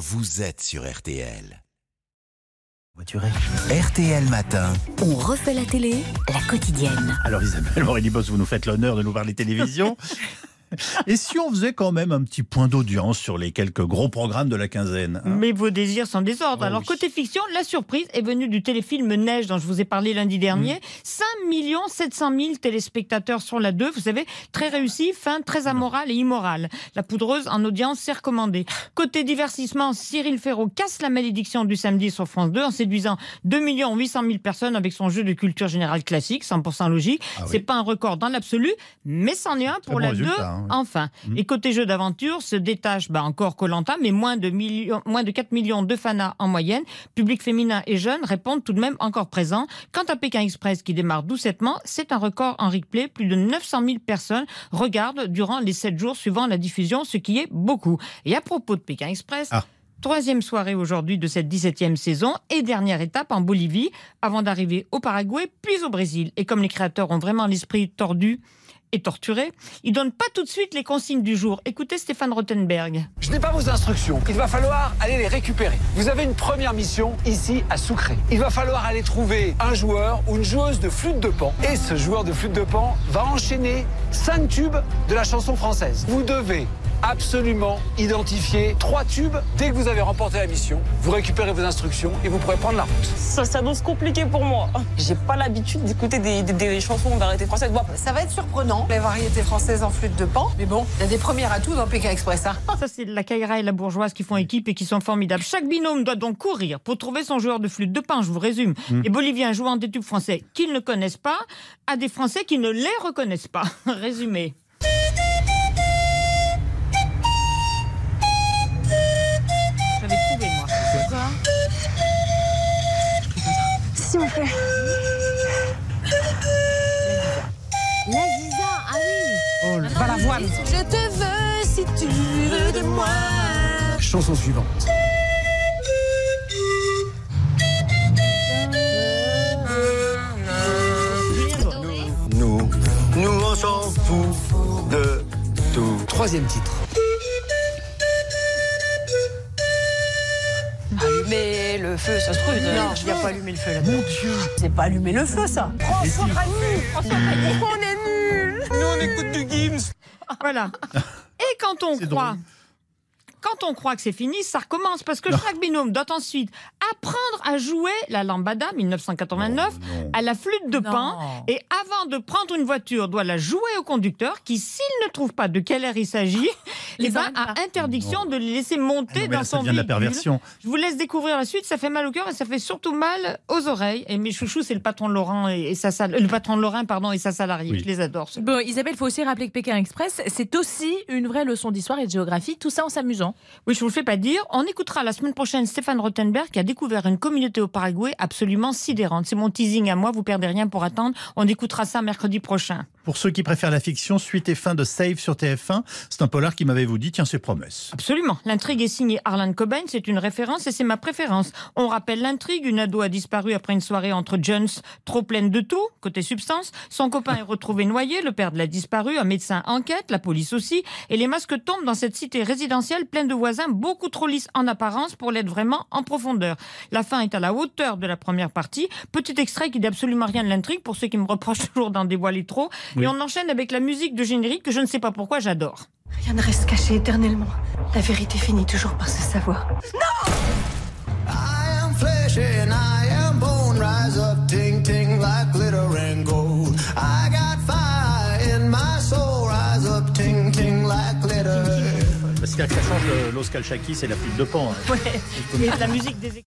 vous êtes sur RTL. RTL Matin. On refait la télé, la quotidienne. Alors Isabelle Morelli-Boss, vous nous faites l'honneur de nous parler télévision. Et si on faisait quand même un petit point d'audience sur les quelques gros programmes de la quinzaine hein Mais vos désirs sont désordres. Oh Alors, oui. côté fiction, la surprise est venue du téléfilm Neige dont je vous ai parlé lundi dernier. Mm. 5 700 000 téléspectateurs sur la 2. Vous savez, très réussi, fin très amorale et immorale. La poudreuse en audience s'est recommandée. Côté divertissement, Cyril Ferraud casse la malédiction du samedi sur France 2 en séduisant 2 800 000 personnes avec son jeu de culture générale classique, 100% logique. Ah oui. C'est pas un record dans l'absolu, mais c'en est un pour bon la 2. Hein, oui. Enfin. Mhm. Et côté jeu d'aventure, se détache bah, encore Colanta, mais moins de, millions, moins de 4 millions de fanas en moyenne. Public féminin et jeune répondent tout de même encore présents. Quant à Pékin Express qui démarre doucettement, c'est un record en replay. Plus de 900 000 personnes regardent durant les 7 jours suivant la diffusion, ce qui est beaucoup. Et à propos de Pékin Express, Ah. Troisième soirée aujourd'hui de cette 17e saison et dernière étape en Bolivie avant d'arriver au Paraguay puis au Brésil. Et comme les créateurs ont vraiment l'esprit tordu et torturé, ils donnent pas tout de suite les consignes du jour. Écoutez Stéphane Rothenberg. Je n'ai pas vos instructions. Il va falloir aller les récupérer. Vous avez une première mission ici à Soucré. Il va falloir aller trouver un joueur ou une joueuse de flûte de pan. Et ce joueur de flûte de pan va enchaîner cinq tubes de la chanson française. Vous devez absolument identifier trois tubes dès que vous avez remporté la mission. Vous récupérez vos instructions et vous pourrez prendre la route. Ça s'annonce compliqué pour moi. J'ai pas l'habitude d'écouter des, des- des chansons en variété française. Bon, Ça va être surprenant, les variétés françaises en flûte de pan. Mais bon, il y a des premiers atouts dans Pékin Express. Hein. Ça, c'est la Kaira et la bourgeoise qui font équipe et qui sont formidables. Chaque binôme doit donc courir pour trouver son joueur de flûte de pain, je vous résume. Les Boliviens jouant des tubes français qu'ils ne connaissent pas à des Français qui ne les reconnaissent pas. Résumé. S'il vous plaît. La Ziza, ah oui. Pas la voile. Je te veux si tu veux de moi. Chanson suivante. Nous, nous on s'en fout de tout. Troisième titre. Le feu, ça se trouve. Non, il n'y a pas allumé le feu là. Mon Dieu. C'est pas allumer le feu, ça. François Ranu. On est nuls Nous, on écoute du Gims Voilà. Et quand on croit. drôle. Quand on croit que c'est fini, ça recommence parce que chaque binôme doit ensuite apprendre à jouer la lambada 1989 Oh, non. à la flûte de pan et avant de prendre une voiture doit la jouer au conducteur qui s'il ne trouve pas de quelle air il s'agit, eh ben, a interdiction de le laisser Ah monter non, mais dans là, ça son devient de la véhicule. perversion. Je vous laisse découvrir la suite, ça fait mal au cœur et ça fait surtout mal aux oreilles. Et mes chouchous, c'est le patron de Laurent et, et sa sal- le patron de Lorrain pardon et sa salariée. Oui. Je les adore. Bon, Isabelle, il faut aussi rappeler que Pékin Express, c'est aussi une vraie leçon d'histoire et de géographie, tout ça en s'amusant. Oui, je vous le fais pas dire. On écoutera la semaine prochaine Stéphane Rothenberg qui a découvert une communauté au Paraguay absolument sidérante. C'est mon teasing à moi, vous perdez rien pour attendre. On écoutera ça mercredi prochain. Pour ceux qui préfèrent la fiction, suite et fin de Save sur TF1, c'est un polar qui m'avait vous dit tiens ses promesses. Absolument. L'intrigue est signée Harlan Cobain, c'est une référence et c'est ma préférence. On rappelle l'intrigue, une ado a disparu après une soirée entre Jones, trop pleine de tout, côté substance. Son copain est retrouvé noyé, le père de la disparue, un médecin enquête, la police aussi, et les masques tombent dans cette cité résidentielle pleine de voisins beaucoup trop lisses en apparence pour l'être vraiment en profondeur. La fin est à la hauteur de la première partie. Petit extrait qui dit absolument rien de l'intrigue pour ceux qui me reprochent toujours d'en dévoiler trop. Oui. Et on enchaîne avec la musique de générique que je ne sais pas pourquoi j'adore. Rien ne reste caché éternellement. La vérité finit toujours par se savoir. I am flesh and I am bone. Rise up, ting ting like glitter and gold. I got fire in my soul. Rise up, ting ting like glitter. C'est-à-dire que ça change l'Oscar Chaki, c'est la flûte de pan. hein. Ouais. Et la musique des